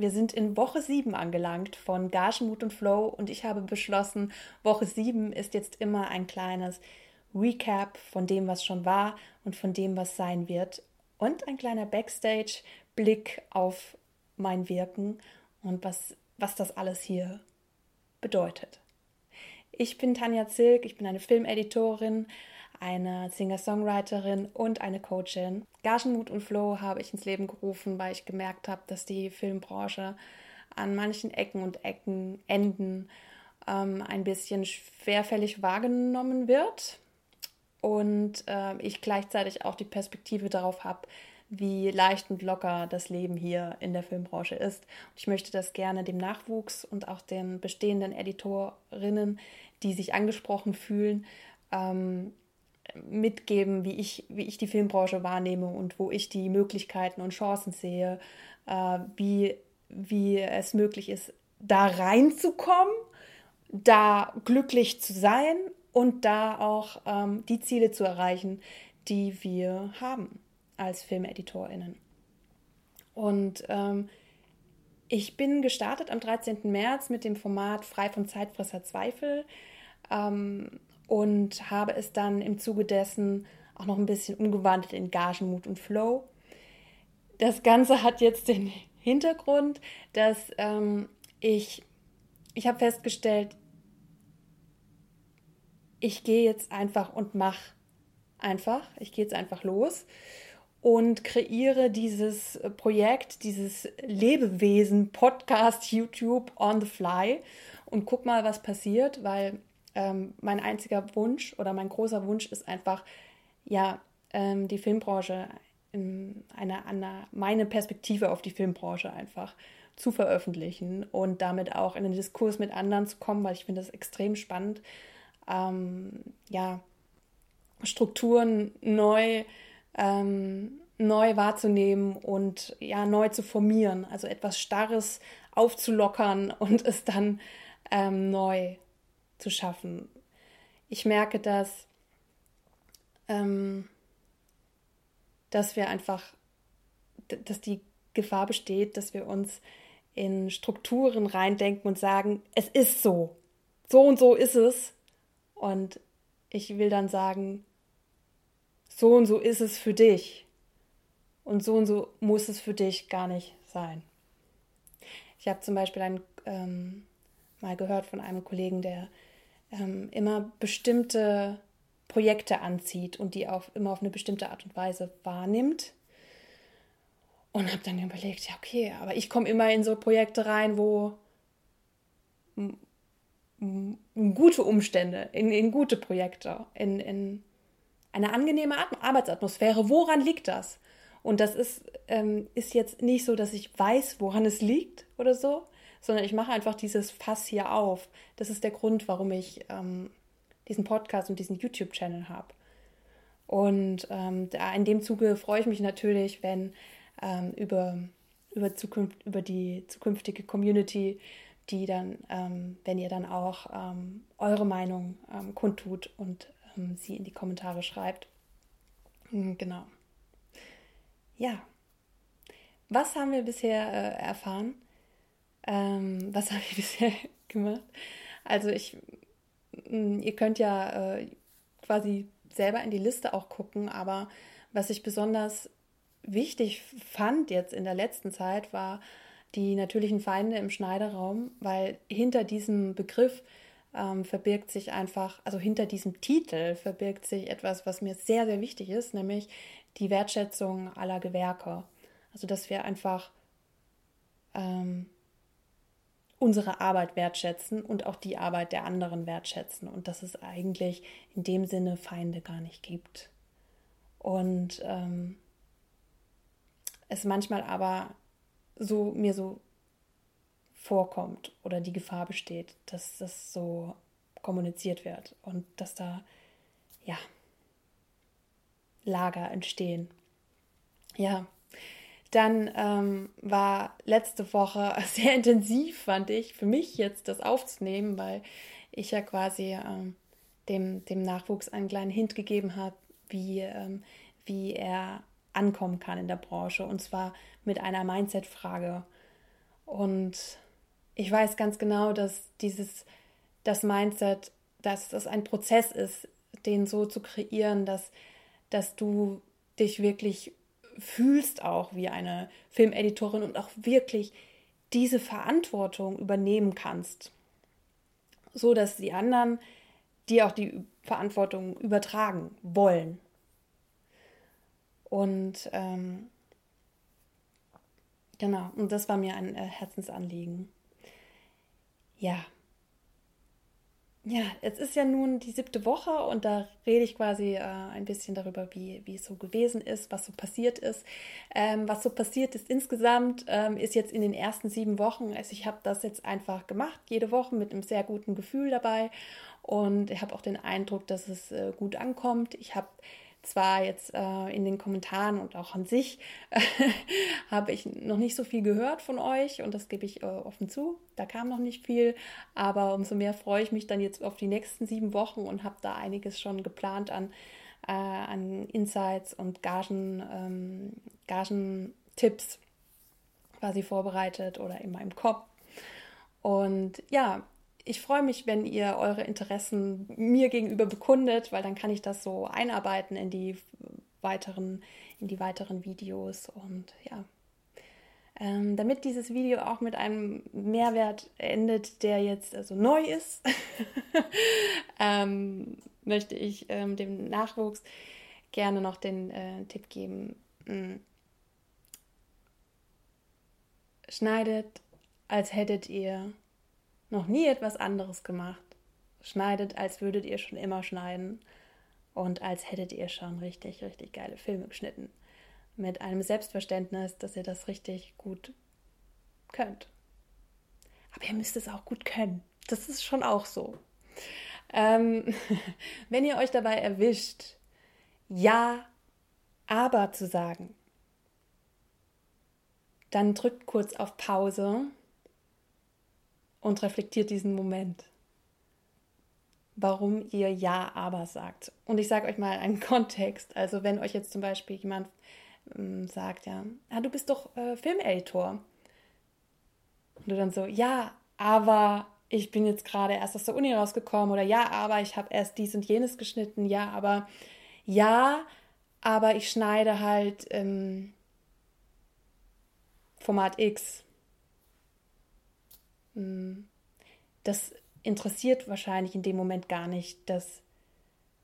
wir sind in Woche 7 angelangt von Gagenmut und Flow und ich habe beschlossen, Woche 7 ist jetzt immer ein kleines Recap von dem, was schon war und von dem, was sein wird und ein kleiner Backstage-Blick auf mein Wirken und was, was das alles hier bedeutet. Ich bin Tanja Zilk, ich bin eine Filmeditorin, eine Singer-Songwriterin und eine Coachin. Gagenmut und Flow habe ich ins Leben gerufen, weil ich gemerkt habe, dass die Filmbranche an manchen Ecken und Ecken, Enden ähm, ein bisschen schwerfällig wahrgenommen wird und äh, ich gleichzeitig auch die Perspektive darauf habe, wie leicht und locker das Leben hier in der Filmbranche ist. Und ich möchte das gerne dem Nachwuchs und auch den bestehenden Editorinnen, die sich angesprochen fühlen, ähm, mitgeben, wie ich, wie ich die Filmbranche wahrnehme und wo ich die Möglichkeiten und Chancen sehe, äh, wie, wie es möglich ist, da reinzukommen, da glücklich zu sein und da auch ähm, die Ziele zu erreichen, die wir haben als FilmeditorInnen. Und ähm, ich bin gestartet am 13. März mit dem Format Frei von Zeitfresser Zweifel ähm, und habe es dann im Zuge dessen auch noch ein bisschen umgewandelt in Gagenmut und Flow. Das Ganze hat jetzt den Hintergrund, dass ähm, ich, ich habe festgestellt, ich gehe jetzt einfach und mache einfach, ich gehe jetzt einfach los und kreiere dieses Projekt, dieses Lebewesen-Podcast YouTube on the fly und guck mal, was passiert, weil ähm, mein einziger Wunsch oder mein großer Wunsch ist einfach, ja, ähm, die Filmbranche, in eine, eine, meine Perspektive auf die Filmbranche einfach zu veröffentlichen und damit auch in den Diskurs mit anderen zu kommen, weil ich finde das extrem spannend, ähm, ja, Strukturen neu, ähm, neu wahrzunehmen und ja, neu zu formieren, also etwas Starres aufzulockern und es dann ähm, neu zu schaffen. Ich merke, dass, ähm, dass wir einfach, dass die Gefahr besteht, dass wir uns in Strukturen reindenken und sagen, es ist so, so und so ist es und ich will dann sagen, so und so ist es für dich. Und so und so muss es für dich gar nicht sein. Ich habe zum Beispiel ein, ähm, mal gehört von einem Kollegen, der ähm, immer bestimmte Projekte anzieht und die auf, immer auf eine bestimmte Art und Weise wahrnimmt. Und habe dann überlegt, ja, okay, aber ich komme immer in so Projekte rein, wo gute Umstände, in, in gute Projekte, in, in eine angenehme Arbeitsatmosphäre. Woran liegt das? Und das ist, ähm, ist jetzt nicht so, dass ich weiß, woran es liegt oder so, sondern ich mache einfach dieses Fass hier auf. Das ist der Grund, warum ich ähm, diesen Podcast und diesen YouTube-Channel habe. Und ähm, da in dem Zuge freue ich mich natürlich, wenn ähm, über, über, Zukunft, über die zukünftige Community die dann, ähm, wenn ihr dann auch ähm, eure Meinung ähm, kundtut und ähm, sie in die Kommentare schreibt. Hm, genau. Ja. Was haben wir bisher äh, erfahren? Ähm, was habe ich bisher gemacht? Also ich, hm, ihr könnt ja äh, quasi selber in die Liste auch gucken, aber was ich besonders wichtig fand jetzt in der letzten Zeit war die natürlichen Feinde im Schneiderraum, weil hinter diesem Begriff ähm, verbirgt sich einfach, also hinter diesem Titel verbirgt sich etwas, was mir sehr, sehr wichtig ist, nämlich die Wertschätzung aller Gewerke. Also dass wir einfach ähm, unsere Arbeit wertschätzen und auch die Arbeit der anderen wertschätzen und dass es eigentlich in dem Sinne Feinde gar nicht gibt. Und ähm, es manchmal aber so mir so vorkommt oder die Gefahr besteht, dass das so kommuniziert wird und dass da ja Lager entstehen. Ja, dann ähm, war letzte Woche sehr intensiv, fand ich, für mich jetzt das aufzunehmen, weil ich ja quasi ähm, dem, dem Nachwuchs einen kleinen Hint gegeben habe, wie, ähm, wie er ankommen kann in der Branche. Und zwar mit einer Mindset-Frage. Und ich weiß ganz genau, dass dieses, das Mindset, dass das ein Prozess ist, den so zu kreieren, dass, dass du dich wirklich fühlst auch wie eine Filmeditorin und auch wirklich diese Verantwortung übernehmen kannst, so dass die anderen dir auch die Verantwortung übertragen wollen. Und ähm, genau, und das war mir ein äh, Herzensanliegen. Ja, ja, es ist ja nun die siebte Woche und da rede ich quasi äh, ein bisschen darüber, wie, wie es so gewesen ist, was so passiert ist. Ähm, was so passiert ist insgesamt, ähm, ist jetzt in den ersten sieben Wochen. Also ich habe das jetzt einfach gemacht, jede Woche mit einem sehr guten Gefühl dabei und ich habe auch den Eindruck, dass es äh, gut ankommt. Ich habe zwar jetzt äh, in den Kommentaren und auch an sich habe ich noch nicht so viel gehört von euch und das gebe ich äh, offen zu. Da kam noch nicht viel, aber umso mehr freue ich mich dann jetzt auf die nächsten sieben Wochen und habe da einiges schon geplant an, äh, an Insights und Gagen, ähm, Gagentipps quasi vorbereitet oder in meinem Kopf. Und ja, ich freue mich, wenn ihr eure Interessen mir gegenüber bekundet, weil dann kann ich das so einarbeiten in die weiteren, in die weiteren Videos. Und ja, ähm, damit dieses Video auch mit einem Mehrwert endet, der jetzt also neu ist, ähm, möchte ich ähm, dem Nachwuchs gerne noch den äh, Tipp geben. Hm. Schneidet, als hättet ihr noch nie etwas anderes gemacht. Schneidet, als würdet ihr schon immer schneiden und als hättet ihr schon richtig, richtig geile Filme geschnitten. Mit einem Selbstverständnis, dass ihr das richtig gut könnt. Aber ihr müsst es auch gut können. Das ist schon auch so. Ähm, wenn ihr euch dabei erwischt, ja, aber zu sagen, dann drückt kurz auf Pause und reflektiert diesen Moment. Warum ihr Ja, aber sagt. Und ich sage euch mal einen Kontext. Also, wenn euch jetzt zum Beispiel jemand ähm, sagt, ja, ah, du bist doch äh, Filmeditor. Und du dann so, ja, aber ich bin jetzt gerade erst aus der Uni rausgekommen oder ja, aber ich habe erst dies und jenes geschnitten, ja, aber ja, aber ich schneide halt ähm, Format X. das interessiert wahrscheinlich in dem Moment gar nicht, dass,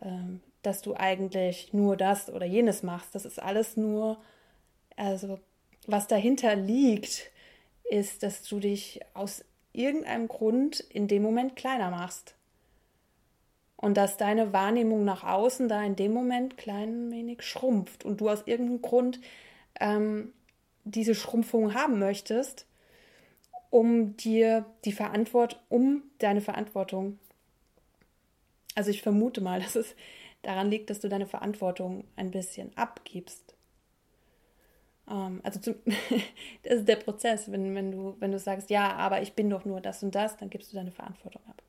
ähm, dass du eigentlich nur das oder jenes machst. Das ist alles nur, also was dahinter liegt, ist, dass du dich aus irgendeinem Grund in dem Moment kleiner machst. Und dass deine Wahrnehmung nach außen da in dem Moment klein wenig schrumpft und du aus irgendeinem Grund ähm, diese Schrumpfung haben möchtest um dir die Verantwortung, um deine Verantwortung. Also ich vermute mal, dass es daran liegt, dass du deine Verantwortung ein bisschen abgibst. Ähm, also zum, das ist der Prozess, wenn, wenn, du, wenn du sagst, ja, aber ich bin doch nur das und das, dann gibst du deine Verantwortung ab.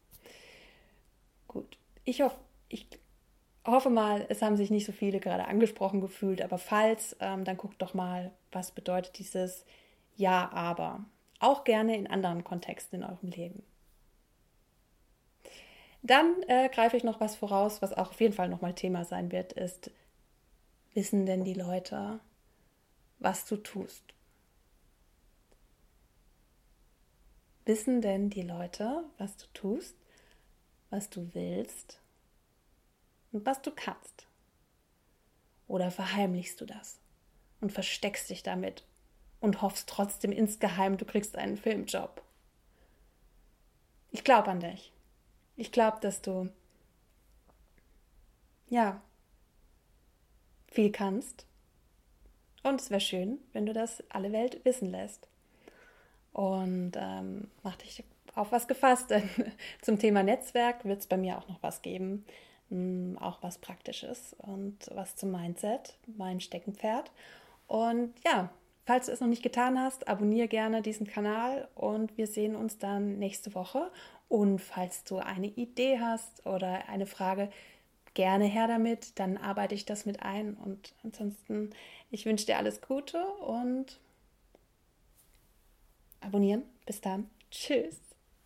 Gut. Ich hoffe, ich hoffe mal, es haben sich nicht so viele gerade angesprochen gefühlt, aber falls, ähm, dann guckt doch mal, was bedeutet dieses Ja, aber auch gerne in anderen Kontexten in eurem Leben. Dann äh, greife ich noch was voraus, was auch auf jeden Fall nochmal Thema sein wird, ist, wissen denn die Leute, was du tust? Wissen denn die Leute, was du tust, was du willst und was du kannst? Oder verheimlichst du das und versteckst dich damit und hoffst trotzdem insgeheim, du kriegst einen Filmjob. Ich glaube an dich. Ich glaube, dass du ja viel kannst. Und es wäre schön, wenn du das alle Welt wissen lässt. Und ähm, mach dich auf was gefasst, denn zum Thema Netzwerk wird es bei mir auch noch was geben. Ähm, auch was Praktisches und was zum Mindset, mein Steckenpferd. Und ja, Falls du es noch nicht getan hast, abonniere gerne diesen Kanal und wir sehen uns dann nächste Woche. Und falls du eine Idee hast oder eine Frage, gerne her damit, dann arbeite ich das mit ein. Und ansonsten, ich wünsche dir alles Gute und abonnieren. Bis dann. Tschüss.